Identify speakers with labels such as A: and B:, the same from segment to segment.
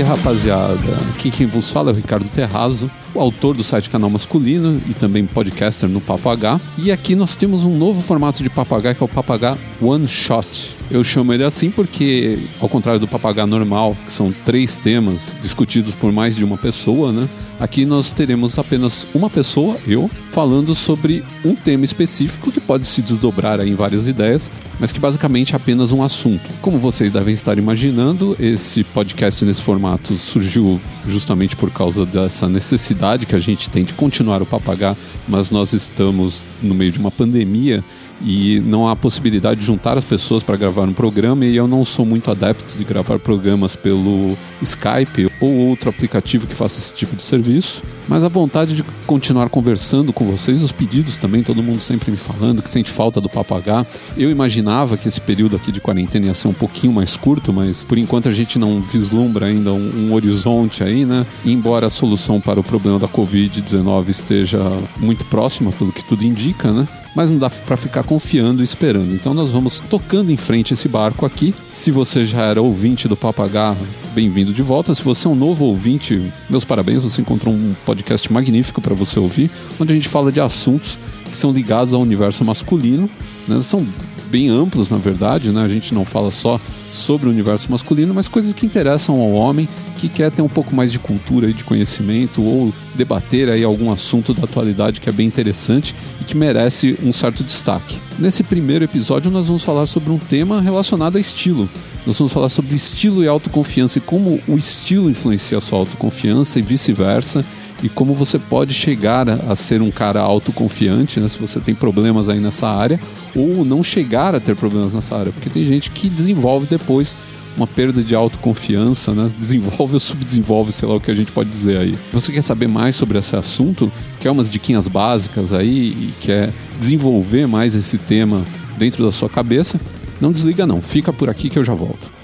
A: aí, rapaziada? Aqui quem vos fala é o Ricardo Terrazo, o autor do site Canal Masculino e também podcaster no Papo H. E aqui nós temos um novo formato de Papo H que é o Papo H One Shot. Eu chamo ele assim porque, ao contrário do papagaio normal, que são três temas discutidos por mais de uma pessoa, né? Aqui nós teremos apenas uma pessoa, eu, falando sobre um tema específico que pode se desdobrar em várias ideias, mas que basicamente é apenas um assunto. Como vocês devem estar imaginando, esse podcast nesse formato surgiu justamente por causa dessa necessidade que a gente tem de continuar o papagaio, mas nós estamos no meio de uma pandemia e não há possibilidade de juntar as pessoas para gravar um programa e eu não sou muito adepto de gravar programas pelo Skype ou outro aplicativo que faça esse tipo de serviço, mas a vontade de continuar conversando com vocês, os pedidos também, todo mundo sempre me falando que sente falta do papagaio. Eu imaginava que esse período aqui de quarentena ia ser um pouquinho mais curto, mas por enquanto a gente não vislumbra ainda um, um horizonte aí, né? Embora a solução para o problema da Covid-19 esteja muito próxima, pelo que tudo indica, né? Mas não dá para ficar confiando e esperando. Então nós vamos tocando em frente esse barco aqui. Se você já era ouvinte do Papagaio, bem-vindo de volta. Se você é um novo ouvinte, meus parabéns, você encontrou um podcast magnífico para você ouvir, onde a gente fala de assuntos que são ligados ao universo masculino, né? São bem amplos, na verdade, né? A gente não fala só sobre o universo masculino, mas coisas que interessam ao homem que quer ter um pouco mais de cultura e de conhecimento ou debater aí algum assunto da atualidade que é bem interessante e que merece um certo destaque. Nesse primeiro episódio nós vamos falar sobre um tema relacionado a estilo. Nós vamos falar sobre estilo e autoconfiança e como o estilo influencia a sua autoconfiança e vice-versa e como você pode chegar a, ser um cara autoconfiante, né, se você tem problemas aí nessa área, ou não chegar a ter problemas nessa área, porque tem gente que desenvolve depois uma perda de autoconfiança, né? Desenvolve ou subdesenvolve, sei lá o que a gente pode dizer aí. Você quer saber mais sobre esse assunto? Quer umas diquinhas básicas aí e quer desenvolver mais esse tema dentro da sua cabeça? Não desliga não, fica por aqui que eu já volto.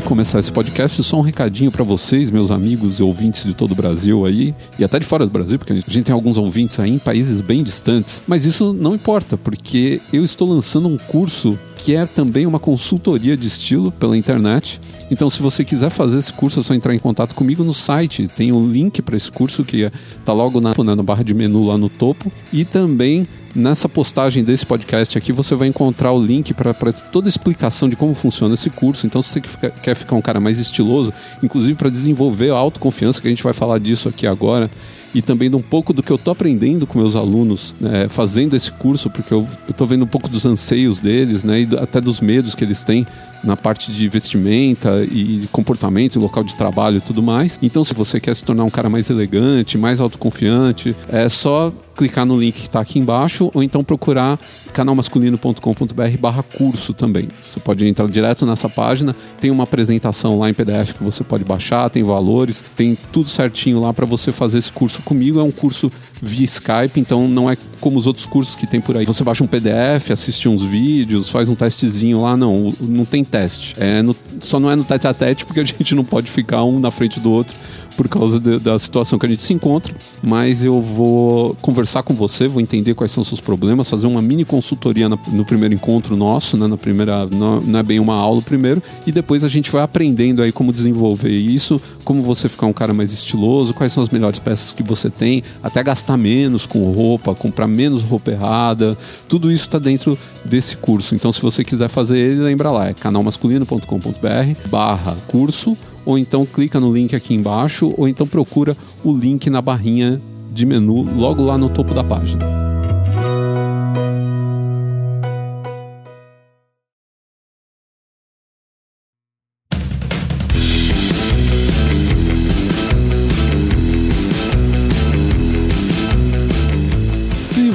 A: De começar esse podcast, só um recadinho para vocês, meus amigos e ouvintes de todo o Brasil aí, e até de fora do Brasil, porque a gente tem alguns ouvintes aí em países bem distantes. Mas isso não importa, porque eu estou lançando um curso que é também uma consultoria de estilo pela internet. Então, se você quiser fazer esse curso, é só entrar em contato comigo no site. Tem um link para esse curso que está logo na, na barra de menu lá no topo. E também Nessa postagem desse podcast aqui, você vai encontrar o link para toda a explicação de como funciona esse curso. Então, se você quer ficar um cara mais estiloso, inclusive para desenvolver a autoconfiança, que a gente vai falar disso aqui agora, e também de um pouco do que eu estou aprendendo com meus alunos, né, fazendo esse curso, porque eu estou vendo um pouco dos anseios deles, né, e até dos medos que eles têm na parte de vestimenta e comportamento, local de trabalho e tudo mais. Então, se você quer se tornar um cara mais elegante, mais autoconfiante, é só clicar no link que está aqui embaixo ou então procurar canalmasculino.com.br barra curso também. Você pode entrar direto nessa página, tem uma apresentação lá em PDF que você pode baixar, tem valores, tem tudo certinho lá para você fazer esse curso comigo. É um curso via Skype, então não é como os outros cursos que tem por aí. Você baixa um PDF, assiste uns vídeos, faz um testezinho lá, não, não tem teste. É no, só não é no tete a tete porque a gente não pode ficar um na frente do outro por causa de, da situação que a gente se encontra, mas eu vou conversar com você, vou entender quais são seus problemas, fazer uma mini consultoria na, no primeiro encontro nosso, né, na primeira, não, não, é bem uma aula primeiro, e depois a gente vai aprendendo aí como desenvolver isso, como você ficar um cara mais estiloso, quais são as melhores peças que você tem, até gastar menos com roupa, comprar menos roupa errada, tudo isso está dentro desse curso. Então, se você quiser fazer ele, lembra lá, é canalmasculino.com.br barra curso ou então clica no link aqui embaixo, ou então procura o link na barrinha de menu logo lá no topo da página.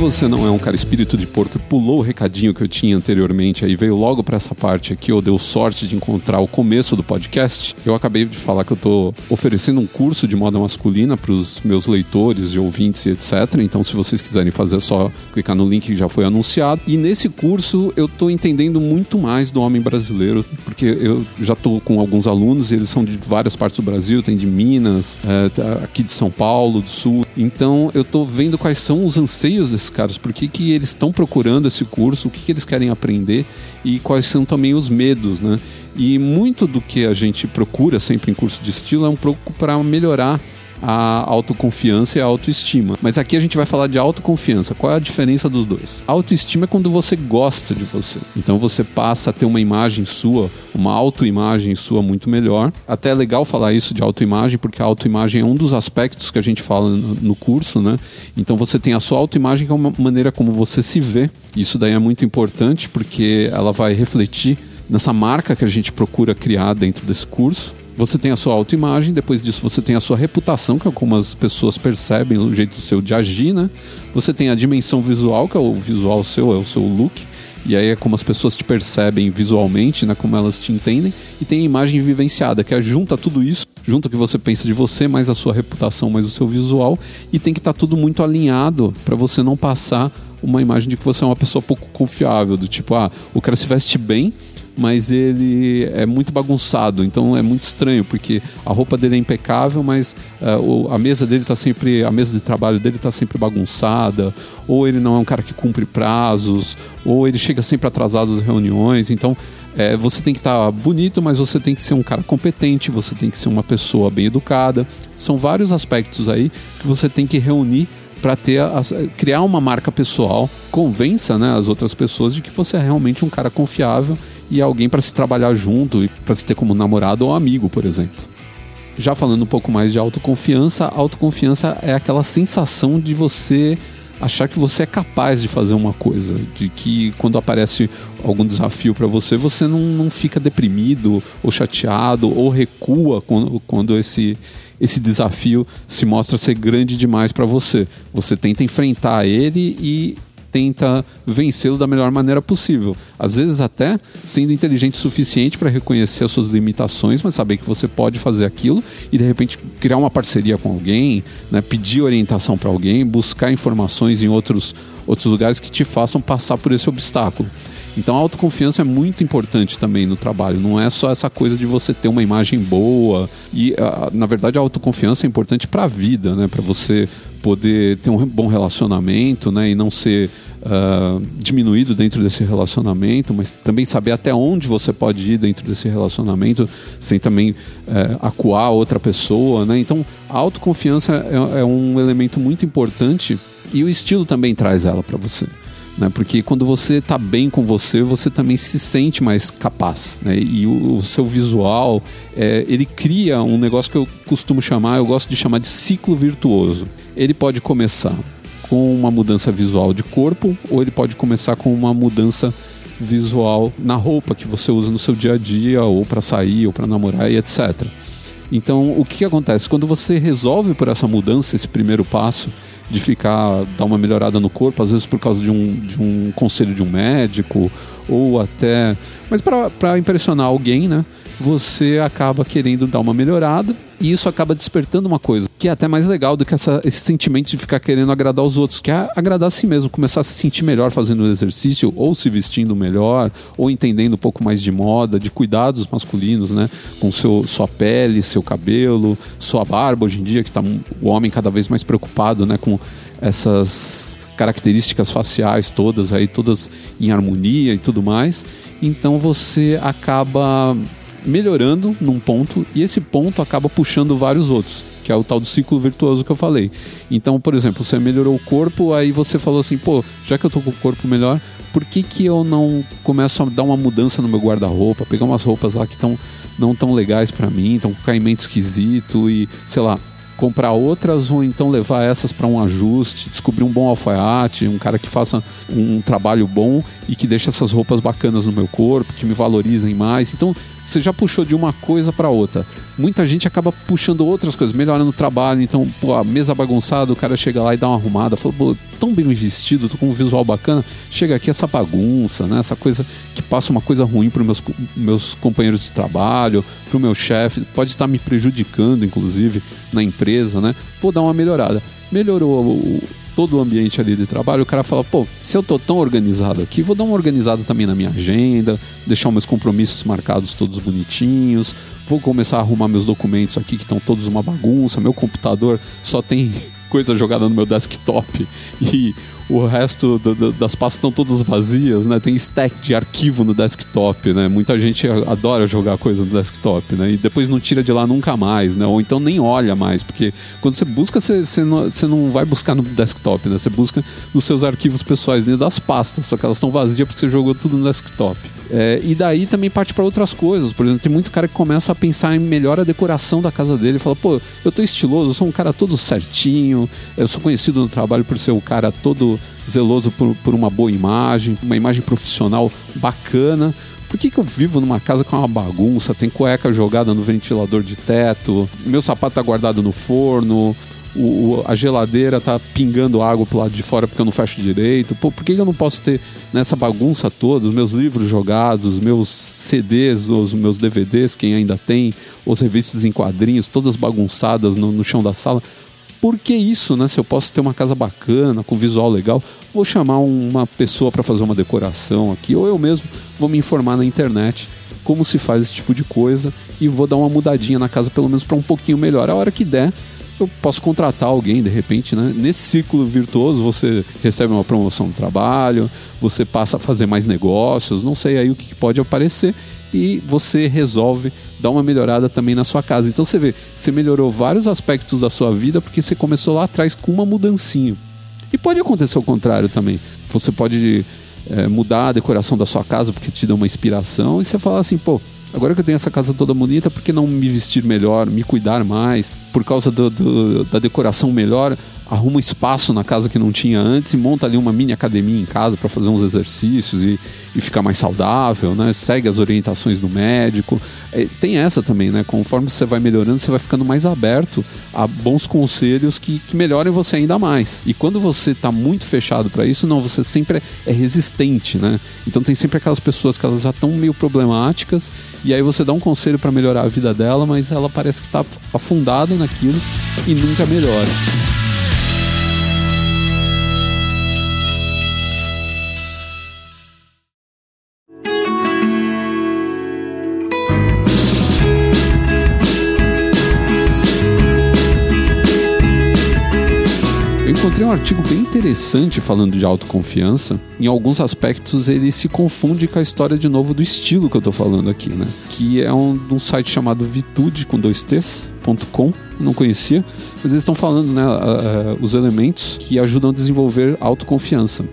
A: Você não é um cara espírito de porco e pulou o recadinho que eu tinha anteriormente aí veio logo para essa parte aqui ou deu sorte de encontrar o começo do podcast, eu acabei de falar que eu tô oferecendo um curso de moda masculina para os meus leitores e ouvintes e etc. Então, se vocês quiserem fazer, é só clicar no link que já foi anunciado. E nesse curso eu tô entendendo muito mais do homem brasileiro, porque eu já tô com alguns alunos e eles são de várias partes do Brasil, tem de Minas, é, aqui de São Paulo, do Sul Então eu estou vendo quais são os anseios desses caras, por que, que eles estão procurando esse curso, o que, que eles querem aprender? E quais são também os medos, né? E muito do que a gente procura sempre em curso de estilo é um pouco para melhorar a autoconfiança e a autoestima. Mas aqui a gente vai falar de autoconfiança. Qual é a diferença dos dois? autoestima é quando você gosta de você. Então você passa a ter uma imagem sua, uma autoimagem sua muito melhor. Até é legal falar isso de autoimagem, porque a autoimagem é um dos aspectos que a gente fala no curso, né? Então você tem a sua autoimagem, que é uma maneira como você se vê. Isso daí é muito importante, porque ela vai refletir nessa marca que a gente procura criar dentro desse curso. Você tem a sua autoimagem, depois disso você tem a sua reputação, que é como as pessoas percebem o jeito seu de agir, né? Você tem a dimensão visual, que é o visual seu, é o seu look. E aí é como as pessoas te percebem visualmente, né? Como elas te entendem. E tem a imagem vivenciada, que é junta tudo isso, junta o que você pensa de você, mais a sua reputação, mais o seu visual. E tem que estar tá tudo muito alinhado para você não passar uma imagem de que você é uma pessoa pouco confiável, do tipo, ah, o cara se veste bem, mas ele é muito bagunçado, então é muito estranho, porque a roupa dele é impecável, mas uh, a mesa dele está sempre, a mesa de trabalho dele está sempre bagunçada, ou ele não é um cara que cumpre prazos, ou ele chega sempre atrasado às reuniões, então é, você tem que estar tá bonito, mas você tem que ser um cara competente, você tem que ser uma pessoa bem educada. São vários aspectos aí que você tem que reunir para ter criar uma marca pessoal, convença né, as outras pessoas de que você é realmente um cara confiável e alguém para se trabalhar junto e para se ter como namorado ou amigo, por exemplo. Já falando um pouco mais de autoconfiança, autoconfiança é aquela sensação de você achar que você é capaz de fazer uma coisa, de que quando aparece algum desafio para você, você não, não fica deprimido ou chateado ou recua quando, quando esse esse desafio se mostra ser grande demais para você. Você tenta enfrentar ele e tenta vencê-lo da melhor maneira possível. Às vezes até sendo inteligente o suficiente para reconhecer as suas limitações, mas saber que você pode fazer aquilo e de repente criar uma parceria com alguém, né, pedir orientação para alguém, buscar informações em outros, outros lugares que te façam passar por esse obstáculo. Então a autoconfiança é muito importante também no trabalho. Não é só essa coisa de você ter uma imagem boa. E ah, na verdade a autoconfiança é importante para a vida, né? Para você poder ter um bom relacionamento, né? E não ser uh, diminuído dentro desse relacionamento, mas também saber até onde você pode ir dentro desse relacionamento sem também uh, acuar outra pessoa, né? Então a autoconfiança é, é um elemento muito importante e o estilo também traz ela para você né? Porque quando você está bem com você, você também se sente mais capaz, né? E o, o seu visual, é, ele cria um negócio que eu costumo chamar, eu gosto de chamar de ciclo virtuoso. Ele pode começar com uma mudança visual de corpo, ou ele pode começar com uma mudança visual na roupa que você usa no seu dia a dia, ou para sair, ou para namorar e etc. Então, o que, que acontece? Quando você resolve por essa mudança, esse primeiro passo, de ficar, dar uma melhorada no corpo, às vezes por causa de um, de um conselho de um médico, ou até. Mas para impressionar alguém, né? Você acaba querendo dar uma melhorada e isso acaba despertando uma coisa que é até mais legal do que essa, esse sentimento de ficar querendo agradar os outros, que é agradar a si mesmo, começar a se sentir melhor fazendo o exercício, ou se vestindo melhor, ou entendendo um pouco mais de moda, de cuidados masculinos, né? Com seu, sua pele, seu cabelo, sua barba hoje em dia, que está o homem cada vez mais preocupado né, com essas características faciais todas aí, todas em harmonia e tudo mais. Então você acaba melhorando num ponto e esse ponto acaba puxando vários outros, que é o tal do ciclo virtuoso que eu falei. Então, por exemplo, você melhorou o corpo, aí você falou assim, pô, já que eu tô com o corpo melhor, por que, que eu não começo a dar uma mudança no meu guarda-roupa, pegar umas roupas lá que estão não tão legais para mim, estão com caimento esquisito e, sei lá, comprar outras ou então levar essas para um ajuste, descobrir um bom alfaiate, um cara que faça um trabalho bom e que deixe essas roupas bacanas no meu corpo, que me valorizem mais. Então, você já puxou de uma coisa para outra. Muita gente acaba puxando outras coisas, melhorando o trabalho. Então, pô, a mesa bagunçada, o cara chega lá e dá uma arrumada, fala, pô, tão bem vestido, tô com um visual bacana. Chega aqui essa bagunça, né? Essa coisa que passa uma coisa ruim para meus meus companheiros de trabalho, para o meu chefe, pode estar me prejudicando, inclusive, na empresa, né? Vou dar uma melhorada. Melhorou o todo o ambiente ali de trabalho, o cara fala, pô, se eu tô tão organizado aqui, vou dar uma organizada também na minha agenda, deixar meus compromissos marcados todos bonitinhos, vou começar a arrumar meus documentos aqui que estão todos uma bagunça, meu computador só tem coisa jogada no meu desktop e o resto do, do, das pastas estão todas vazias, né? Tem stack de arquivo no desktop, né? Muita gente adora jogar coisa no desktop, né? E depois não tira de lá nunca mais, né? Ou então nem olha mais, porque quando você busca, você, você, não, você não vai buscar no desktop, né? Você busca nos seus arquivos pessoais dentro das pastas, só que elas estão vazias porque você jogou tudo no desktop. É, e daí também parte para outras coisas. Por exemplo, tem muito cara que começa a pensar em melhor a decoração da casa dele. Fala, pô, eu tô estiloso, eu sou um cara todo certinho, eu sou conhecido no trabalho por ser um cara todo zeloso por, por uma boa imagem, uma imagem profissional bacana. Por que, que eu vivo numa casa com uma bagunça? Tem cueca jogada no ventilador de teto, meu sapato tá guardado no forno, o, a geladeira tá pingando água pro lado de fora porque eu não fecho direito. Pô, por que, que eu não posso ter nessa bagunça toda os meus livros jogados, meus CDs, os meus DVDs, quem ainda tem, os revistas em quadrinhos, todas bagunçadas no, no chão da sala? Por que isso, né? Se eu posso ter uma casa bacana, com visual legal, vou chamar uma pessoa para fazer uma decoração aqui, ou eu mesmo vou me informar na internet como se faz esse tipo de coisa e vou dar uma mudadinha na casa pelo menos para um pouquinho melhor. A hora que der, eu posso contratar alguém de repente, né? Nesse ciclo virtuoso você recebe uma promoção no trabalho, você passa a fazer mais negócios, não sei aí o que pode aparecer e você resolve dar uma melhorada também na sua casa. Então você vê, você melhorou vários aspectos da sua vida porque você começou lá atrás com uma mudancinha. E pode acontecer o contrário também. Você pode é, mudar a decoração da sua casa porque te dá uma inspiração e você fala assim, pô, Agora que eu tenho essa casa toda bonita, por que não me vestir melhor, me cuidar mais? Por causa do, do, da decoração melhor, arruma espaço na casa que não tinha antes e monta ali uma mini academia em casa para fazer uns exercícios e, e ficar mais saudável, né? Segue as orientações do médico. É, tem essa também, né? Conforme você vai melhorando, você vai ficando mais aberto a bons conselhos que, que melhorem você ainda mais. E quando você está muito fechado para isso, não, você sempre é resistente, né? Então tem sempre aquelas pessoas que elas já estão meio problemáticas e aí você dá um conselho para melhorar a vida dela, mas ela parece que está afundada naquilo e nunca melhora. Encontrei um artigo bem interessante falando de autoconfiança. Em alguns aspectos, ele se confunde com a história de novo do estilo que eu tô falando aqui, né? Que é um, um site chamado Vitude com dois T's.com. Não conhecia, mas eles estão falando, né? Uh, os elementos que ajudam a desenvolver autoconfiança.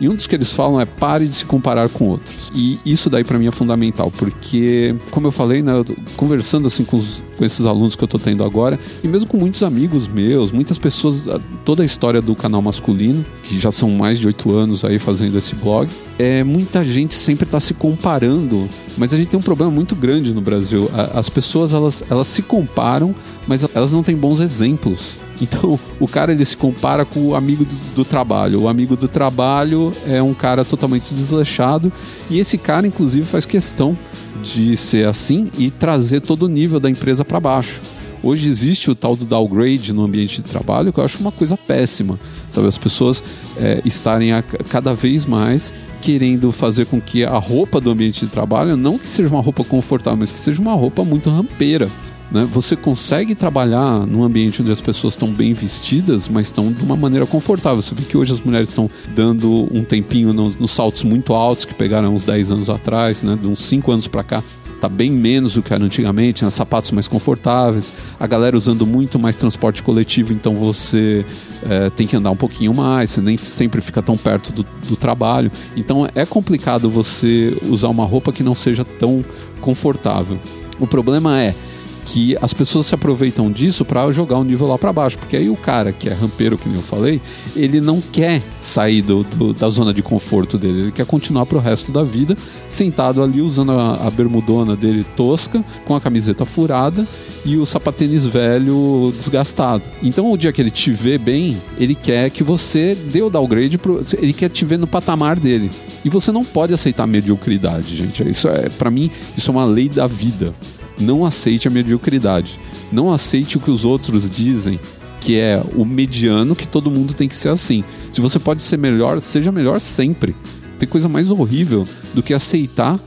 A: E um dos que eles falam é pare de se comparar com outros. E isso daí para mim é fundamental, porque, como eu falei, né, eu conversando assim com, os, com esses alunos que eu tô tendo agora, e mesmo com muitos amigos meus, muitas pessoas, toda a história do canal masculino, que já são mais de oito anos aí fazendo esse blog, é muita gente sempre está se comparando, mas a gente tem um problema muito grande no Brasil. As pessoas elas, elas se comparam, mas elas não têm bons exemplos então, o cara ele se compara com o amigo do, do, trabalho. O amigo do trabalho é um cara totalmente desleixado e esse cara, inclusive, faz questão de ser assim e trazer todo o nível da empresa para baixo. Hoje existe o tal do downgrade no ambiente de trabalho, que eu acho uma coisa péssima. Sabe, as pessoas é, estarem a, cada vez mais querendo fazer com que a roupa do ambiente de trabalho não que seja uma roupa confortável, mas que seja uma roupa muito rampeira. Né? Você consegue trabalhar num ambiente onde as pessoas estão bem vestidas, mas estão de uma maneira confortável. Você vê que hoje as mulheres estão dando um tempinho nos, nos saltos muito altos que pegaram uns 10 anos atrás, né? de uns 5 anos para cá tá bem menos do que era antigamente, né? sapatos mais confortáveis, a galera usando muito mais transporte coletivo, então você é, tem que andar um pouquinho mais, você nem sempre fica tão perto do, do trabalho. Então é complicado você usar uma roupa que não seja tão confortável. O problema é que as pessoas se aproveitam disso para jogar o nível lá para baixo, porque aí o cara que é rampeiro, que eu falei, ele não quer sair do, do, da zona de conforto dele, ele quer continuar pro resto da vida sentado ali usando a, a bermudona dele tosca, com a camiseta furada e o sapatênis velho desgastado. Então o dia que ele te vê bem, ele quer que você dê o downgrade, pro, ele quer te ver no patamar dele. E você não pode aceitar mediocridade, gente. Isso é, para mim, isso é uma lei da vida. Não aceite a mediocridade. Não aceite o que os outros dizem, que é o mediano, que todo mundo tem que ser assim. Se você pode ser melhor, seja melhor sempre. Tem coisa mais horrível do que aceitar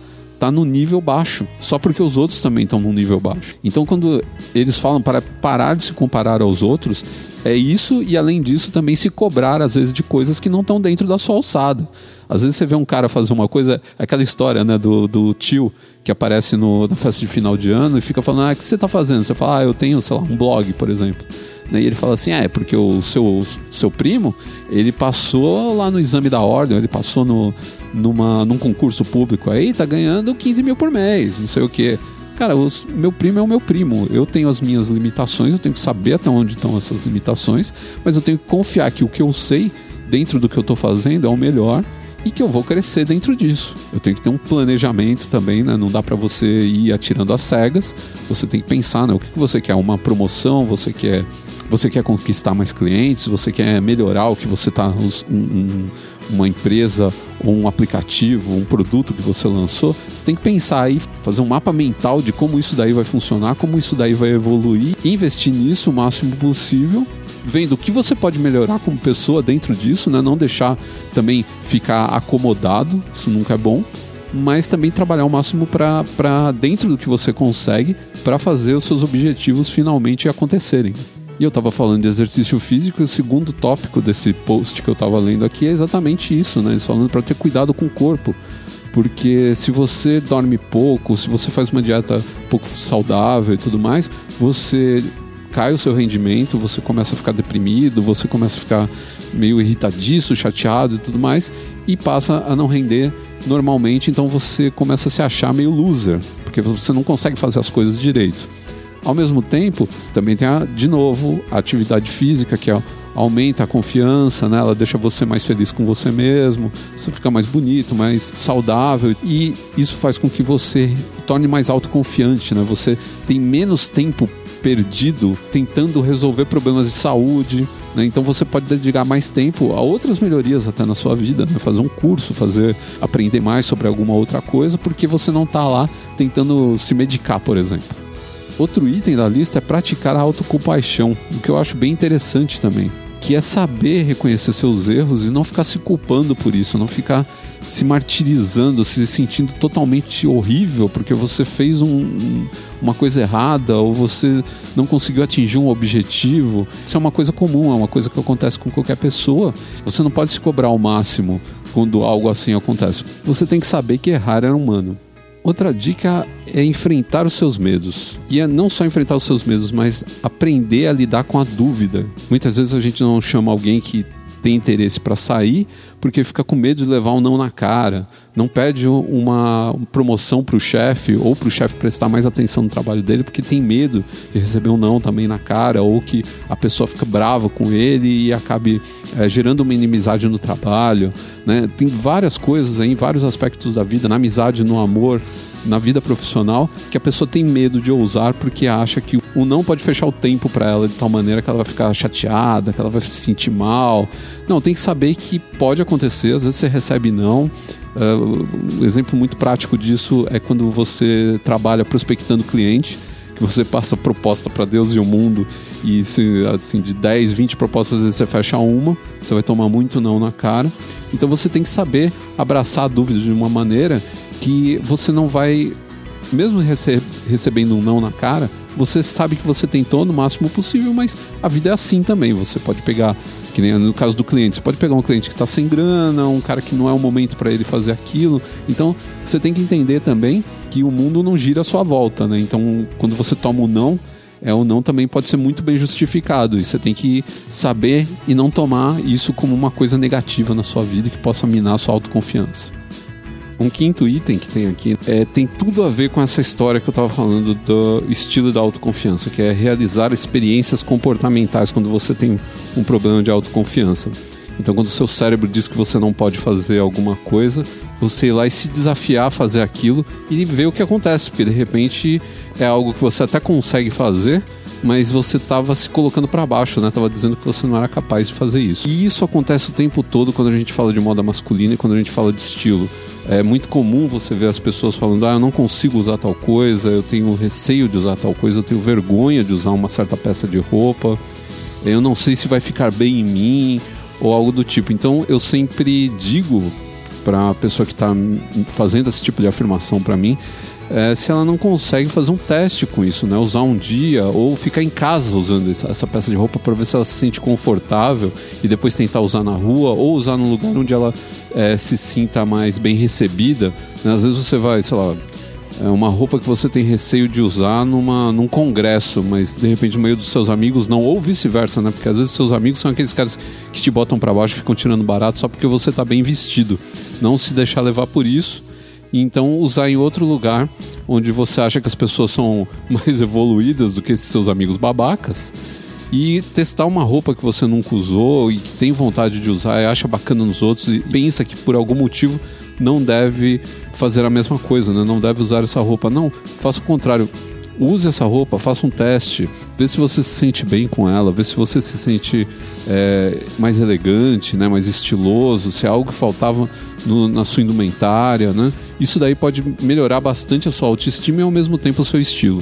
A: tá no nível baixo, só porque os outros também estão no nível baixo. Então, quando eles falam para parar de se comparar aos outros, é isso e além disso também se cobrar às vezes de coisas que não estão dentro da sua alçada. Às vezes você vê um cara fazer uma coisa, aquela história né, do, do tio que aparece no, na festa de final de ano e fica falando: ah, o que você está fazendo? Você fala: ah, eu tenho, sei lá, um blog, por exemplo. E ele fala assim: ah, é porque o seu, seu primo ele passou lá no exame da ordem, ele passou no, numa, num concurso público aí, tá ganhando 15 mil por mês, não sei o quê. Cara, os, meu primo é o meu primo. Eu tenho as minhas limitações, eu tenho que saber até onde estão essas limitações, mas eu tenho que confiar que o que eu sei dentro do que eu estou fazendo é o melhor e que eu vou crescer dentro disso. Eu tenho que ter um planejamento também, né? Não dá para você ir atirando às cegas. Você tem que pensar, né? O que, que você quer? Uma promoção? Você quer, você quer conquistar mais clientes? Você quer melhorar o que você está um, um, uma empresa ou um aplicativo, um produto que você lançou? Você tem que pensar aí, fazer um mapa mental de como isso daí vai funcionar, como isso daí vai evoluir, investir nisso o máximo possível vendo o que você pode melhorar como pessoa dentro disso, né? Não deixar também ficar acomodado, isso nunca é bom. Mas também trabalhar o máximo para dentro do que você consegue para fazer os seus objetivos finalmente acontecerem. E eu estava falando de exercício físico e o segundo tópico desse post que eu estava lendo aqui é exatamente isso, né? Eles falando para ter cuidado com o corpo. Porque se você dorme pouco, se você faz uma dieta pouco saudável e tudo mais, você cai o seu rendimento, você começa a ficar deprimido, você começa a ficar meio irritadiço, chateado e tudo mais, e passa a não render normalmente, então você começa a se achar meio loser, porque você não consegue fazer as coisas direito. Ao mesmo tempo, também tem, a, de novo, a atividade física, que é aumenta a confiança, né? ela deixa você mais feliz com você mesmo, você fica mais bonito, mais saudável e isso faz com que você torne mais autoconfiante, né? Você tem menos tempo perdido tentando resolver problemas de saúde. Né? Então você pode dedicar mais tempo a outras melhorias até na sua vida, né? fazer um curso, fazer aprender mais sobre alguma outra coisa, porque você não está lá tentando se medicar, por exemplo. Outro item da lista é praticar a autocompaixão, o que eu acho bem interessante também que é saber reconhecer seus erros e não ficar se culpando por isso, não ficar se martirizando, se sentindo totalmente horrível porque você fez um, um, uma coisa errada ou você não conseguiu atingir um objetivo. Isso é uma coisa comum, é uma coisa que acontece com qualquer pessoa. Você não pode se cobrar ao máximo quando algo assim acontece. Você tem que saber que errar é humano. Outra dica é enfrentar os seus medos. E é não só enfrentar os seus medos, mas aprender a lidar com a dúvida. Muitas vezes a gente não chama alguém que tem interesse para sair porque fica com medo de levar um não na cara, não pede uma promoção para o chefe ou para o chefe prestar mais atenção no trabalho dele porque tem medo de receber um não também na cara ou que a pessoa fica brava com ele e acabe é, gerando uma inimizade no trabalho. Né? Tem várias coisas aí, vários aspectos da vida, na amizade, no amor, na vida profissional, que a pessoa tem medo de ousar porque acha que o não pode fechar o tempo para ela de tal maneira que ela vai ficar chateada, que ela vai se sentir mal. Não, tem que saber que pode acontecer, às vezes você recebe não. Uh, um exemplo muito prático disso é quando você trabalha prospectando cliente que você passa proposta para Deus e o mundo e se, assim, de 10, 20 propostas às vezes você fecha uma, você vai tomar muito não na cara. Então você tem que saber abraçar a dúvida de uma maneira que você não vai, mesmo rece recebendo um não na cara, você sabe que você tentou no máximo possível, mas a vida é assim também. Você pode pegar, que nem no caso do cliente, você pode pegar um cliente que está sem grana, um cara que não é o momento para ele fazer aquilo. Então você tem que entender também que o mundo não gira à sua volta, né? Então quando você toma o um não, é ou não também pode ser muito bem justificado. E você tem que saber e não tomar isso como uma coisa negativa na sua vida que possa minar a sua autoconfiança. Um quinto item que tem aqui é, tem tudo a ver com essa história que eu estava falando do estilo da autoconfiança, que é realizar experiências comportamentais quando você tem um problema de autoconfiança. Então, quando o seu cérebro diz que você não pode fazer alguma coisa, você ir lá e se desafiar a fazer aquilo e ver o que acontece, porque de repente é algo que você até consegue fazer, mas você estava se colocando para baixo, né? Tava dizendo que você não era capaz de fazer isso. E isso acontece o tempo todo quando a gente fala de moda masculina e quando a gente fala de estilo. É muito comum você ver as pessoas falando: "Ah, eu não consigo usar tal coisa, eu tenho receio de usar tal coisa, eu tenho vergonha de usar uma certa peça de roupa, eu não sei se vai ficar bem em mim" ou algo do tipo. Então eu sempre digo para a pessoa que está fazendo esse tipo de afirmação para mim é, se ela não consegue fazer um teste com isso, né? Usar um dia ou ficar em casa usando essa peça de roupa para ver se ela se sente confortável e depois tentar usar na rua ou usar num lugar onde ela é, se sinta mais bem recebida. Né? Às vezes você vai, sei lá, é uma roupa que você tem receio de usar numa, num congresso, mas de repente no meio dos seus amigos não, ou vice-versa, né? Porque às vezes seus amigos são aqueles caras que te botam para baixo e ficam tirando barato só porque você tá bem vestido. Não se deixar levar por isso e então usar em outro lugar onde você acha que as pessoas são mais evoluídas do que esses seus amigos babacas e testar uma roupa que você nunca usou e que tem vontade de usar e acha bacana nos outros e pensa que por algum motivo não deve fazer a mesma coisa, né? não deve usar essa roupa. Não, faça o contrário. Use essa roupa, faça um teste, vê se você se sente bem com ela, vê se você se sente é, mais elegante, né? mais estiloso, se é algo que faltava no, na sua indumentária. Né? Isso daí pode melhorar bastante a sua autoestima e ao mesmo tempo o seu estilo.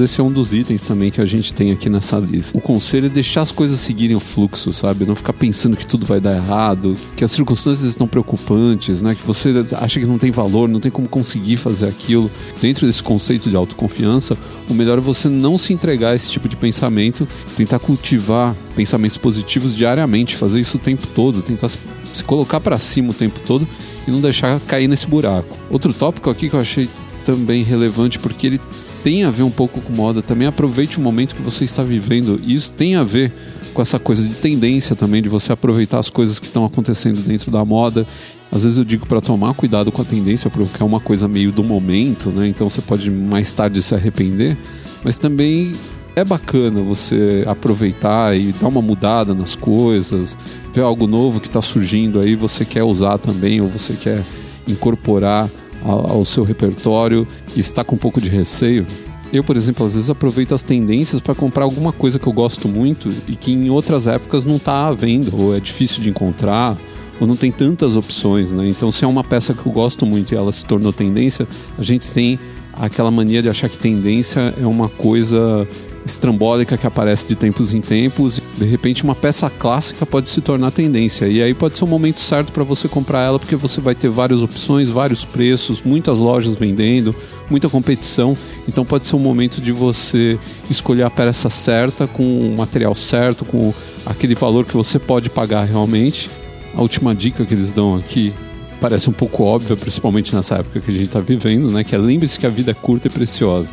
A: Esse é um dos itens também que a gente tem aqui nessa lista. O conselho é deixar as coisas seguirem o fluxo, sabe? Não ficar pensando que tudo vai dar errado, que as circunstâncias estão preocupantes, né? Que você acha que não tem valor, não tem como conseguir fazer aquilo. Dentro desse conceito de autoconfiança, o melhor é você não se entregar a esse tipo de pensamento, tentar cultivar pensamentos positivos diariamente, fazer isso o tempo todo, tentar se colocar para cima o tempo todo e não deixar cair nesse buraco. Outro tópico aqui que eu achei também relevante porque ele tem a ver um pouco com moda também. Aproveite o momento que você está vivendo. E isso tem a ver com essa coisa de tendência também, de você aproveitar as coisas que estão acontecendo dentro da moda. Às vezes eu digo para tomar cuidado com a tendência, porque é uma coisa meio do momento, né? Então você pode mais tarde se arrepender. Mas também é bacana você aproveitar e dar uma mudada nas coisas, ver algo novo que está surgindo aí, você quer usar também, ou você quer incorporar ao, seu repertório e está com um pouco de receio. Eu, por exemplo, às vezes aproveito as tendências para comprar alguma coisa que eu gosto muito e que em outras épocas não está à venda, ou é difícil de encontrar, ou não tem tantas opções, né? Então, se é uma peça que eu gosto muito e ela se tornou tendência, a gente tem aquela mania de achar que tendência é uma coisa estrambólica que aparece de tempos em tempos. De repente, uma peça clássica pode se tornar tendência. E aí pode ser o momento certo para você comprar ela, porque você vai ter várias opções, vários preços, muitas lojas vendendo, muita competição. Então pode ser um momento de você escolher a peça certa, com o material certo, com aquele valor que você pode pagar realmente. A última dica que eles dão aqui parece um pouco óbvia, principalmente nessa época que a gente está vivendo, né? Que é lembre-se que a vida é curta e preciosa.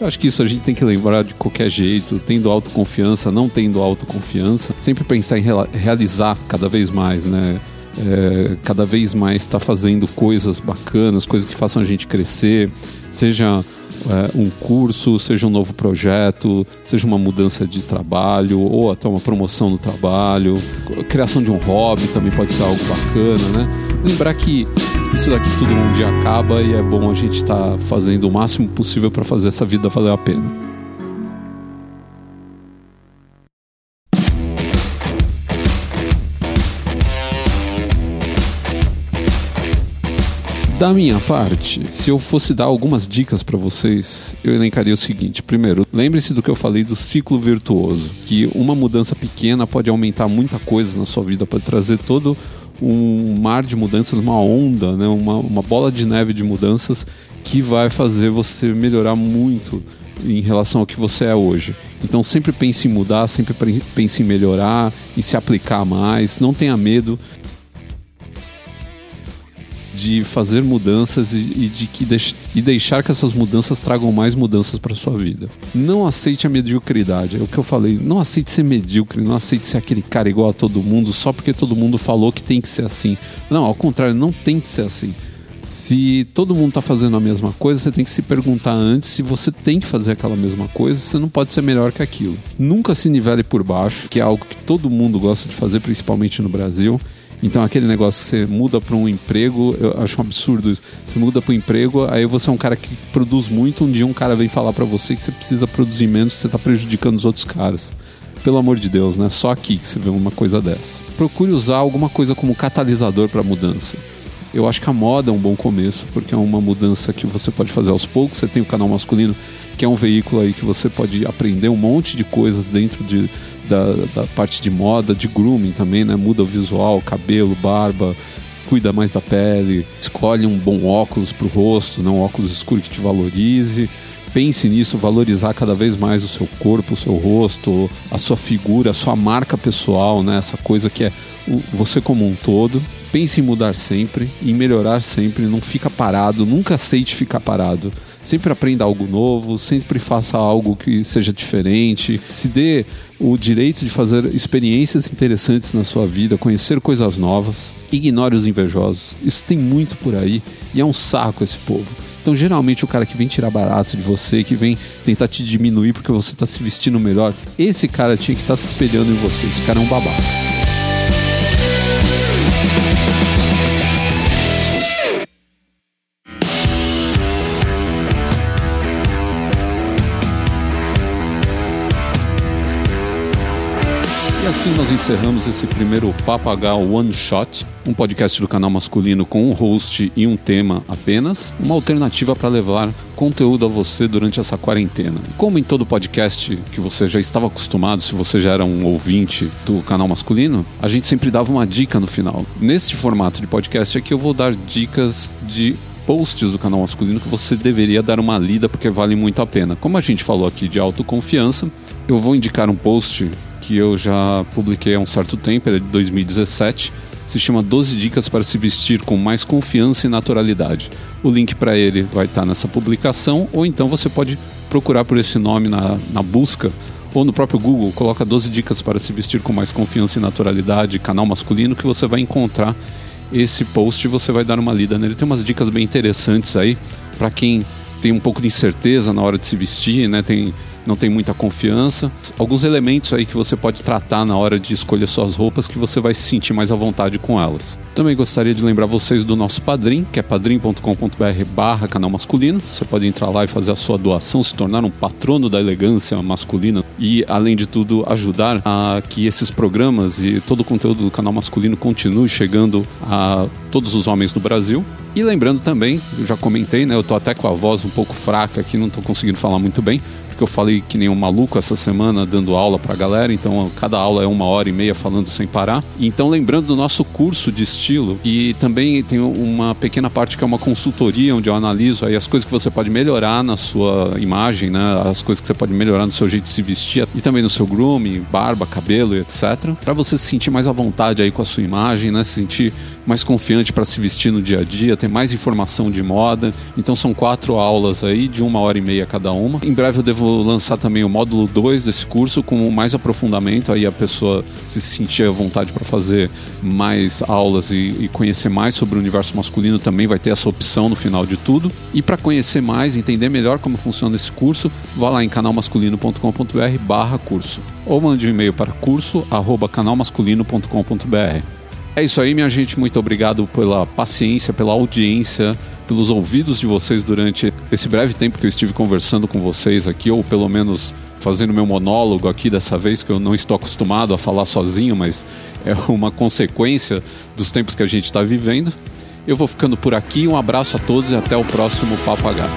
A: Eu acho que isso a gente tem que lembrar de qualquer jeito, tendo autoconfiança, não tendo autoconfiança, sempre pensar em realizar cada vez mais, né? É, cada vez mais estar tá fazendo coisas bacanas, coisas que façam a gente crescer, seja é, um curso, seja um novo projeto, seja uma mudança de trabalho ou até uma promoção no trabalho, criação de um hobby também pode ser algo bacana, né? Lembrar que isso daqui tudo um dia acaba e é bom a gente estar tá fazendo o máximo possível para fazer essa vida valer a pena. Da minha parte, se eu fosse dar algumas dicas para vocês, eu elencaria o seguinte: primeiro, lembre-se do que eu falei do ciclo virtuoso, que uma mudança pequena pode aumentar muita coisa na sua vida, pode trazer todo um mar de mudanças, uma onda, né? uma, uma bola de neve de mudanças que vai fazer você melhorar muito em relação ao que você é hoje. Então sempre pense em mudar, sempre pense em melhorar, em se aplicar mais, não tenha medo de fazer mudanças e, e de que deix, e deixar que essas mudanças tragam mais mudanças para sua vida. Não aceite a mediocridade. É o que eu falei. Não aceite ser medíocre. Não aceite ser aquele cara igual a todo mundo só porque todo mundo falou que tem que ser assim. Não, ao contrário, não tem que ser assim. Se todo mundo está fazendo a mesma coisa, você tem que se perguntar antes se você tem que fazer aquela mesma coisa, você não pode ser melhor que aquilo. Nunca se nivele por baixo, que é algo que todo mundo gosta de fazer, principalmente no Brasil. Então aquele negócio, você muda para um emprego, eu acho um absurdo isso. Você muda para um emprego, aí você é um cara que produz muito, um dia um cara vem falar para você que você precisa produzir menos, você está prejudicando os outros caras. Pelo amor de Deus, né? Só aqui que você vê uma coisa dessa. Procure usar alguma coisa como catalisador para mudança. Eu acho que a moda é um bom começo, porque é uma mudança que você pode fazer aos poucos. Você tem o canal masculino, que é um veículo aí que você pode aprender um monte de coisas dentro de, da, da parte de moda, de grooming também, né? Muda o visual, cabelo, barba, cuida mais da pele, escolhe um bom óculos para o rosto, não um óculos escuro que te valorize. Pense nisso, valorizar cada vez mais o seu corpo, o seu rosto, a sua figura, a sua marca pessoal, né? Essa coisa que é você como um todo. Pense em mudar sempre, em melhorar sempre, não fica parado, nunca aceite ficar parado. Sempre aprenda algo novo, sempre faça algo que seja diferente, se dê o direito de fazer experiências interessantes na sua vida, conhecer coisas novas. Ignore os invejosos. Isso tem muito por aí e é um saco esse povo. Então, geralmente, o cara que vem tirar barato de você, que vem tentar te diminuir porque você está se vestindo melhor, esse cara tinha que estar tá se espelhando em você. Esse cara é um babaca. Assim nós encerramos esse primeiro Papagal One Shot, um podcast do canal masculino com um host e um tema apenas, uma alternativa para levar conteúdo a você durante essa quarentena. Como em todo podcast que você já estava acostumado, se você já era um ouvinte do canal masculino, a gente sempre dava uma dica no final. Neste formato de podcast aqui eu vou dar dicas de posts do canal masculino que você deveria dar uma lida porque vale muito a pena. Como a gente falou aqui de autoconfiança, eu vou indicar um post que eu já publiquei há um certo tempo, é de 2017. Se chama 12 dicas para se vestir com mais confiança e naturalidade. O link para ele vai estar tá nessa publicação, ou então você pode procurar por esse nome na, na busca ou no próprio Google, coloca 12 dicas para se vestir com mais confiança e naturalidade, canal masculino, que você vai encontrar esse post e você vai dar uma lida nele. Tem umas dicas bem interessantes aí para quem tem um pouco de incerteza na hora de se vestir, né? Tem não tem muita confiança. Alguns elementos aí que você pode tratar na hora de escolher suas roupas que você vai se sentir mais à vontade com elas. Também gostaria de lembrar vocês do nosso Padrim, que é padrim.com.br barra canal masculino. Você pode entrar lá e fazer a sua doação, se tornar um patrono da elegância masculina e, além de tudo, ajudar a que esses programas e todo o conteúdo do canal masculino continue chegando a todos os homens do Brasil. E lembrando também, eu já comentei, né? Eu tô até com a voz um pouco fraca aqui, não tô conseguindo falar muito bem porque eu falei que nem um maluco essa semana dando aula pra galera, então cada aula é uma hora e meia falando sem parar. Então, lembrando do nosso curso de estilo, que também tem uma pequena parte que é uma consultoria, onde eu analiso aí as coisas que você pode melhorar na sua imagem, né? As coisas que você pode melhorar no seu jeito de se vestir e também no seu grooming, barba, cabelo e etc. Para você se sentir mais à vontade aí com a sua imagem, né? Se sentir mais confiante para se vestir no dia a dia, ter mais informação de moda. Então são quatro aulas aí de uma hora e meia cada uma. Em breve eu devo lançar também o módulo 2 desse curso com mais aprofundamento, aí a pessoa se sentir à vontade para fazer mais aulas e, e, conhecer mais sobre o universo masculino também vai ter essa opção no final de tudo. E para conhecer mais, entender melhor como funciona esse curso, vá lá em canalmasculino.com.br barra curso ou mande um e-mail para curso arroba canalmasculino.com.br. É isso aí, minha gente. Muito obrigado pela paciência, pela audiência, pelos ouvidos de vocês durante esse breve tempo que eu estive conversando com vocês aqui, ou pelo menos fazendo meu monólogo aqui dessa vez, que eu não estou acostumado a falar sozinho, mas é uma consequência dos tempos que a gente está vivendo. Eu vou ficando por aqui. Um abraço a todos e até o próximo Papo H.